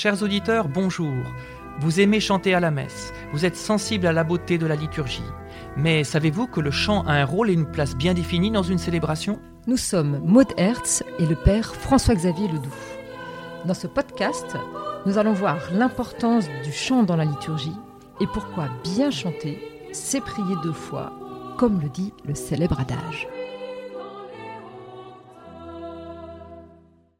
Chers auditeurs, bonjour. Vous aimez chanter à la messe, vous êtes sensible à la beauté de la liturgie. Mais savez-vous que le chant a un rôle et une place bien définis dans une célébration? Nous sommes Maud Hertz et le père François-Xavier Ledoux. Dans ce podcast, nous allons voir l'importance du chant dans la liturgie et pourquoi bien chanter, c'est prier deux fois, comme le dit le célèbre adage.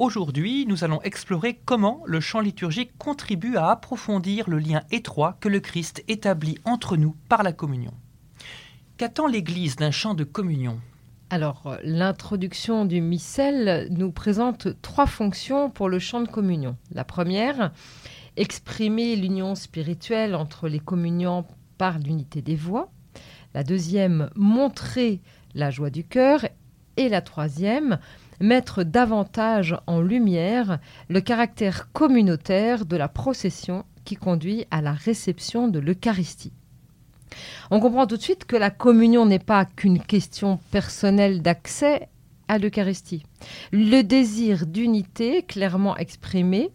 Aujourd'hui, nous allons explorer comment le chant liturgique contribue à approfondir le lien étroit que le Christ établit entre nous par la communion. Qu'attend l'Église d'un chant de communion? Alors, l'introduction du missel nous présente trois fonctions pour le chant de communion. La première, exprimer l'union spirituelle entre les communiants par l'unité des voix. La deuxième, montrer la joie du cœur. Et la troisième, mettre davantage en lumière le caractère communautaire de la procession qui conduit à la réception de l'Eucharistie. On comprend tout de suite que la communion n'est pas qu'une question personnelle d'accès à l'Eucharistie. Le désir d'unité clairement exprimé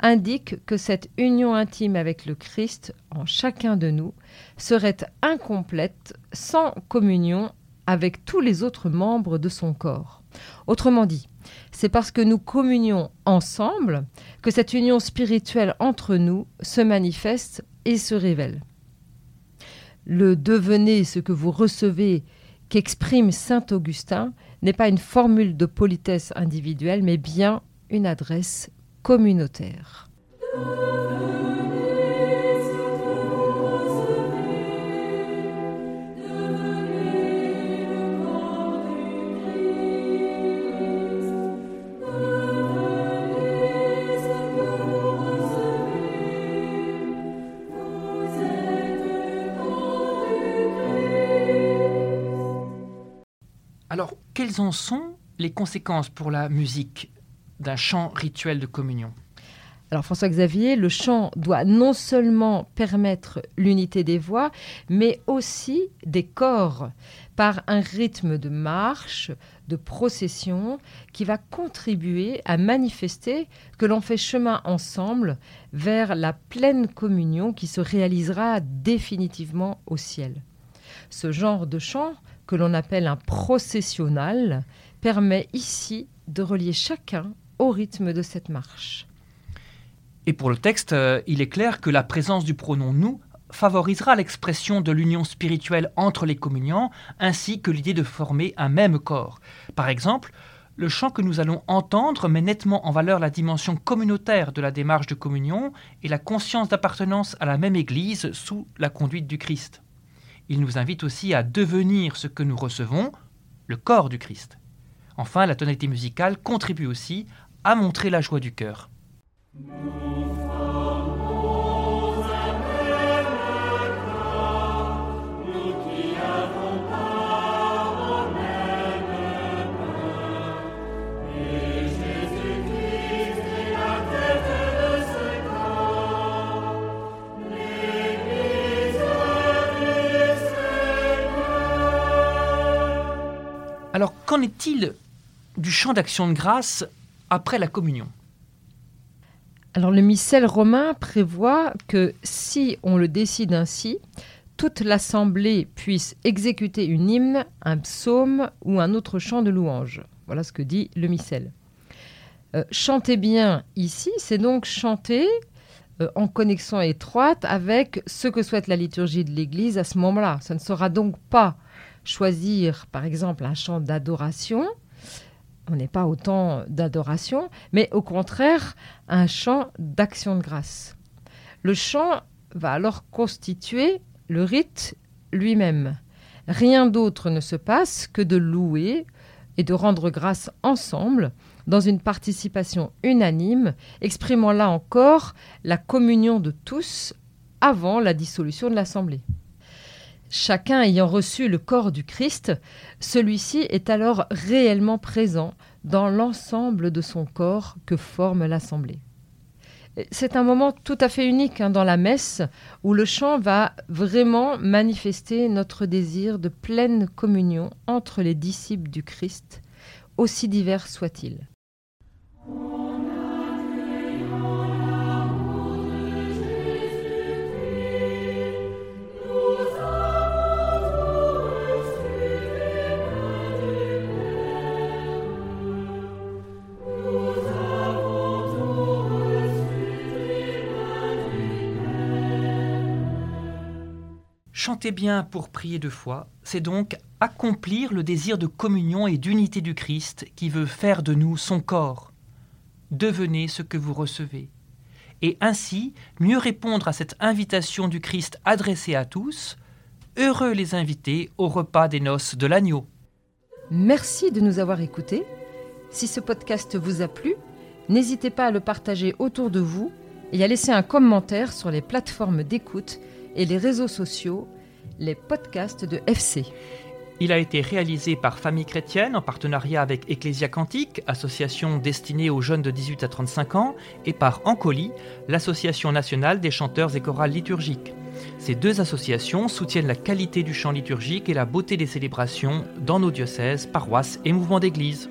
indique que cette union intime avec le Christ en chacun de nous serait incomplète sans communion avec tous les autres membres de son corps. Autrement dit, c'est parce que nous communions ensemble que cette union spirituelle entre nous se manifeste et se révèle. Le devenez ce que vous recevez qu'exprime Saint Augustin n'est pas une formule de politesse individuelle, mais bien une adresse communautaire. Alors, quelles en sont les conséquences pour la musique d'un chant rituel de communion? Alors François-Xavier, le chant doit non seulement permettre l'unité des voix, mais aussi des corps, par un rythme de marche, de procession, qui va contribuer à manifester que l'on fait chemin ensemble vers la pleine communion qui se réalisera définitivement au ciel. Ce genre de chant, que l'on appelle un processionnal, permet ici de relier chacun au rythme de cette marche. Et pour le texte, euh, il est clair que la présence du pronom nous favorisera l'expression de l'union spirituelle entre les communiants, ainsi que l'idée de former un même corps. Par exemple, le chant que nous allons entendre met nettement en valeur la dimension communautaire de la démarche de communion et la conscience d'appartenance à la même Église sous la conduite du Christ. Il nous invite aussi à devenir ce que nous recevons, le corps du Christ. Enfin, la tonalité musicale contribue aussi à montrer la joie du cœur. Alors, qu'en est-il du chant d'action de grâce après la communion? Alors le missel romain prévoit que si on le décide ainsi, toute l'assemblée puisse exécuter une hymne, un psaume ou un autre chant de louange. Voilà ce que dit le missel. Euh, chanter bien ici, c'est donc chanter euh, en connexion étroite avec ce que souhaite la liturgie de l'Église à ce moment-là. Ça ne sera donc pas choisir, par exemple, un chant d'adoration, on n'est pas autant d'adoration, mais au contraire un chant d'action de grâce. Le chant va alors constituer le rite lui-même. Rien d'autre ne se passe que de louer et de rendre grâce ensemble dans une participation unanime, exprimant là encore la communion de tous avant la dissolution de l'Assemblée. Chacun ayant reçu le corps du Christ, celui-ci est alors réellement présent dans l'ensemble de son corps que forme l'assemblée. C'est un moment tout à fait unique hein, dans la messe où le chant va vraiment manifester notre désir de pleine communion entre les disciples du Christ, aussi divers soient-ils. Chanter bien pour prier de foi, c'est donc accomplir le désir de communion et d'unité du Christ qui veut faire de nous son corps. Devenez ce que vous recevez. Et ainsi, mieux répondre à cette invitation du Christ adressée à tous, heureux les invités au repas des noces de l'agneau. Merci de nous avoir écoutés. Si ce podcast vous a plu, n'hésitez pas à le partager autour de vous et à laisser un commentaire sur les plateformes d'écoute et les réseaux sociaux, les podcasts de FC. Il a été réalisé par Famille Chrétienne en partenariat avec Ecclésia Cantique, association destinée aux jeunes de 18 à 35 ans, et par Ancoli, l'association nationale des chanteurs et chorales liturgiques. Ces deux associations soutiennent la qualité du chant liturgique et la beauté des célébrations dans nos diocèses, paroisses et mouvements d'église.